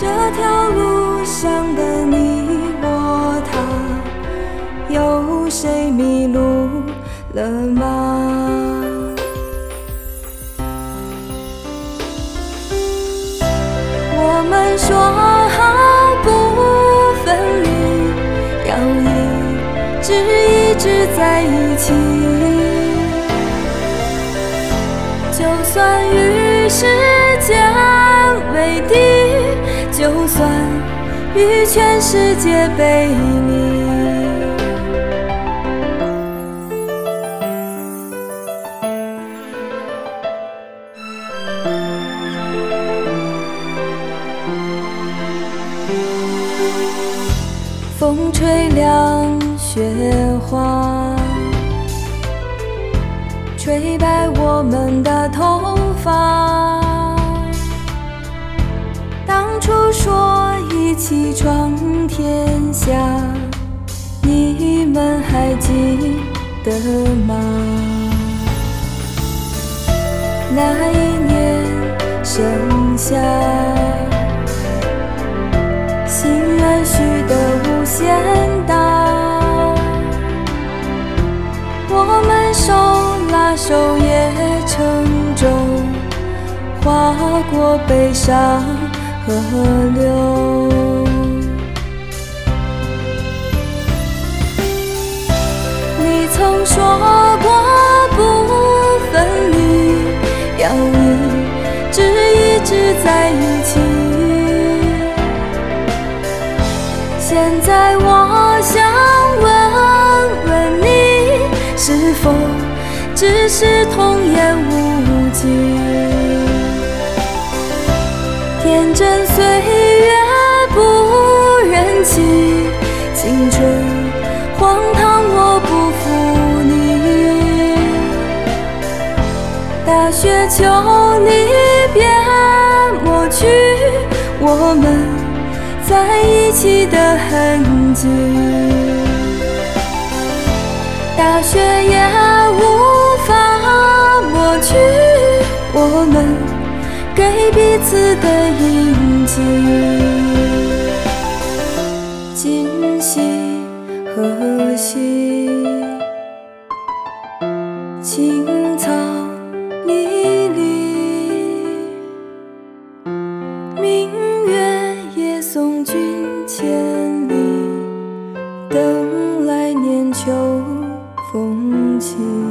这条路上的你我他，有谁迷路了吗？我们说好不分离，要一直一直在一起，就算与时间为敌，就算与全世界背离。风吹凉雪花，吹白我们的头起闯天下，你们还记得吗？那一年盛夏。心愿许得无限大，我们手拉手也乘舟，划过悲伤河流。说过不分离，要一直一直在一起。现在我想问问你，是否只是童言无忌？天真岁雪求你别抹去我们在一起的痕迹大雪也无法抹去我们给彼此的印记今夕何夕情 to